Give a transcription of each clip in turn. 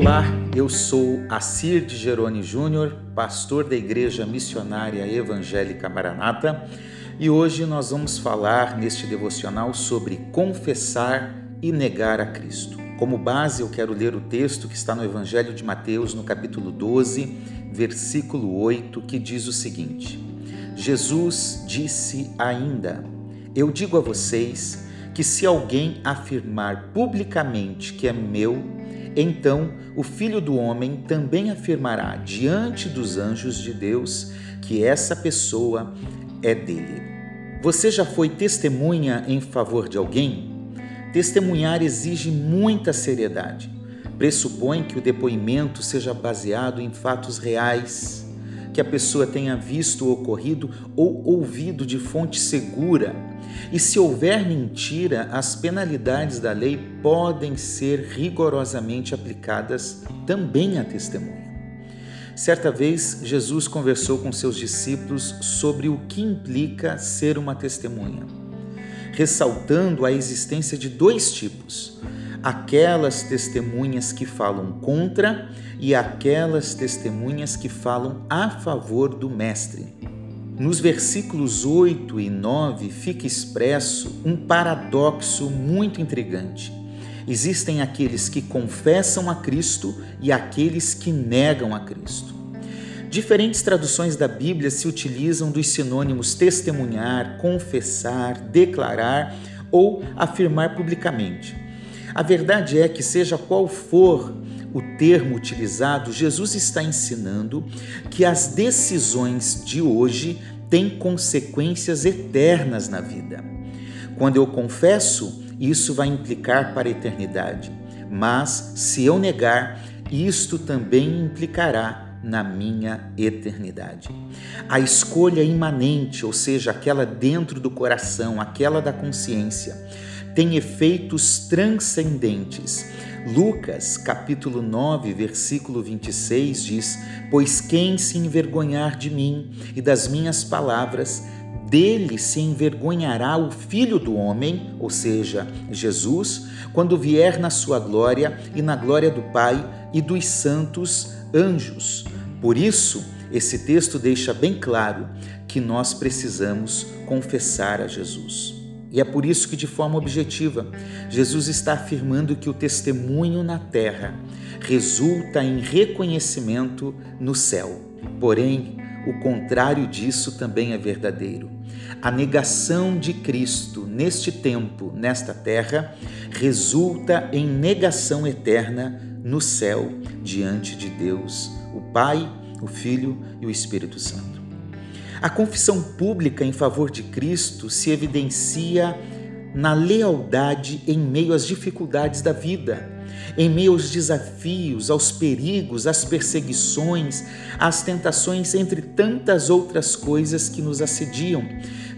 Olá, eu sou Assir de Geroni Júnior, pastor da Igreja Missionária Evangélica Maranata, e hoje nós vamos falar neste devocional sobre confessar e negar a Cristo. Como base, eu quero ler o texto que está no Evangelho de Mateus, no capítulo 12, versículo 8, que diz o seguinte: Jesus disse ainda: Eu digo a vocês que se alguém afirmar publicamente que é meu, então o Filho do Homem também afirmará diante dos anjos de Deus que essa pessoa é dele. Você já foi testemunha em favor de alguém? Testemunhar exige muita seriedade. Pressupõe que o depoimento seja baseado em fatos reais, que a pessoa tenha visto o ocorrido ou ouvido de fonte segura e se houver mentira, as penalidades da lei podem ser rigorosamente aplicadas também à testemunha. Certa vez, Jesus conversou com seus discípulos sobre o que implica ser uma testemunha, ressaltando a existência de dois tipos: aquelas testemunhas que falam contra e aquelas testemunhas que falam a favor do Mestre. Nos versículos 8 e 9 fica expresso um paradoxo muito intrigante. Existem aqueles que confessam a Cristo e aqueles que negam a Cristo. Diferentes traduções da Bíblia se utilizam dos sinônimos testemunhar, confessar, declarar ou afirmar publicamente. A verdade é que, seja qual for o termo utilizado, Jesus está ensinando que as decisões de hoje têm consequências eternas na vida. Quando eu confesso, isso vai implicar para a eternidade, mas se eu negar, isto também implicará na minha eternidade. A escolha imanente, ou seja, aquela dentro do coração, aquela da consciência, tem efeitos transcendentes Lucas, capítulo 9, versículo 26 diz: Pois quem se envergonhar de mim e das minhas palavras, dele se envergonhará o Filho do Homem, ou seja, Jesus, quando vier na sua glória e na glória do Pai e dos santos anjos. Por isso, esse texto deixa bem claro que nós precisamos confessar a Jesus. E é por isso que, de forma objetiva, Jesus está afirmando que o testemunho na terra resulta em reconhecimento no céu. Porém, o contrário disso também é verdadeiro. A negação de Cristo neste tempo, nesta terra, resulta em negação eterna no céu, diante de Deus, o Pai, o Filho e o Espírito Santo. A confissão pública em favor de Cristo se evidencia na lealdade em meio às dificuldades da vida, em meio aos desafios, aos perigos, às perseguições, às tentações, entre tantas outras coisas que nos assediam.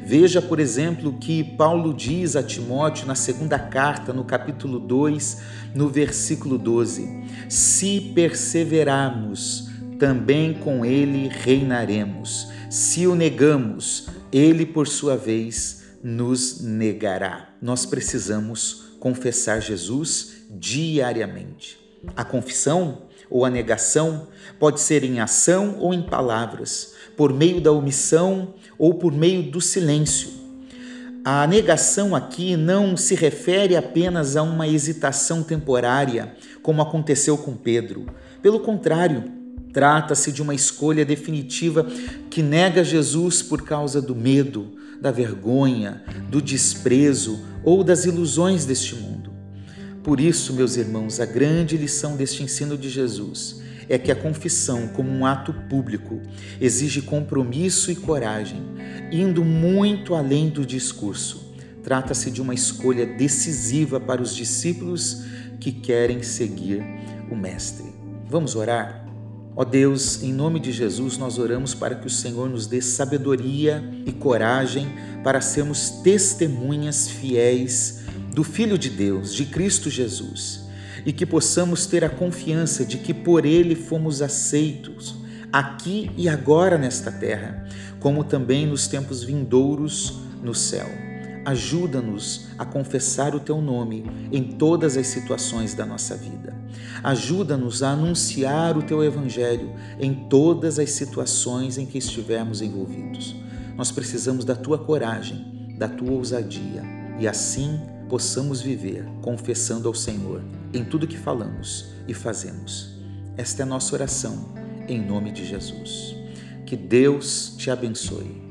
Veja, por exemplo, que Paulo diz a Timóteo na segunda carta, no capítulo 2, no versículo 12: Se perseverarmos, também com ele reinaremos. Se o negamos, ele, por sua vez, nos negará. Nós precisamos confessar Jesus diariamente. A confissão ou a negação pode ser em ação ou em palavras, por meio da omissão ou por meio do silêncio. A negação aqui não se refere apenas a uma hesitação temporária, como aconteceu com Pedro. Pelo contrário, Trata-se de uma escolha definitiva que nega Jesus por causa do medo, da vergonha, do desprezo ou das ilusões deste mundo. Por isso, meus irmãos, a grande lição deste ensino de Jesus é que a confissão, como um ato público, exige compromisso e coragem, indo muito além do discurso. Trata-se de uma escolha decisiva para os discípulos que querem seguir o Mestre. Vamos orar? Ó Deus, em nome de Jesus, nós oramos para que o Senhor nos dê sabedoria e coragem para sermos testemunhas fiéis do Filho de Deus, de Cristo Jesus, e que possamos ter a confiança de que por Ele fomos aceitos, aqui e agora nesta terra, como também nos tempos vindouros no céu. Ajuda-nos a confessar o teu nome em todas as situações da nossa vida. Ajuda-nos a anunciar o teu evangelho em todas as situações em que estivermos envolvidos. Nós precisamos da tua coragem, da tua ousadia e assim possamos viver confessando ao Senhor em tudo que falamos e fazemos. Esta é a nossa oração, em nome de Jesus. Que Deus te abençoe.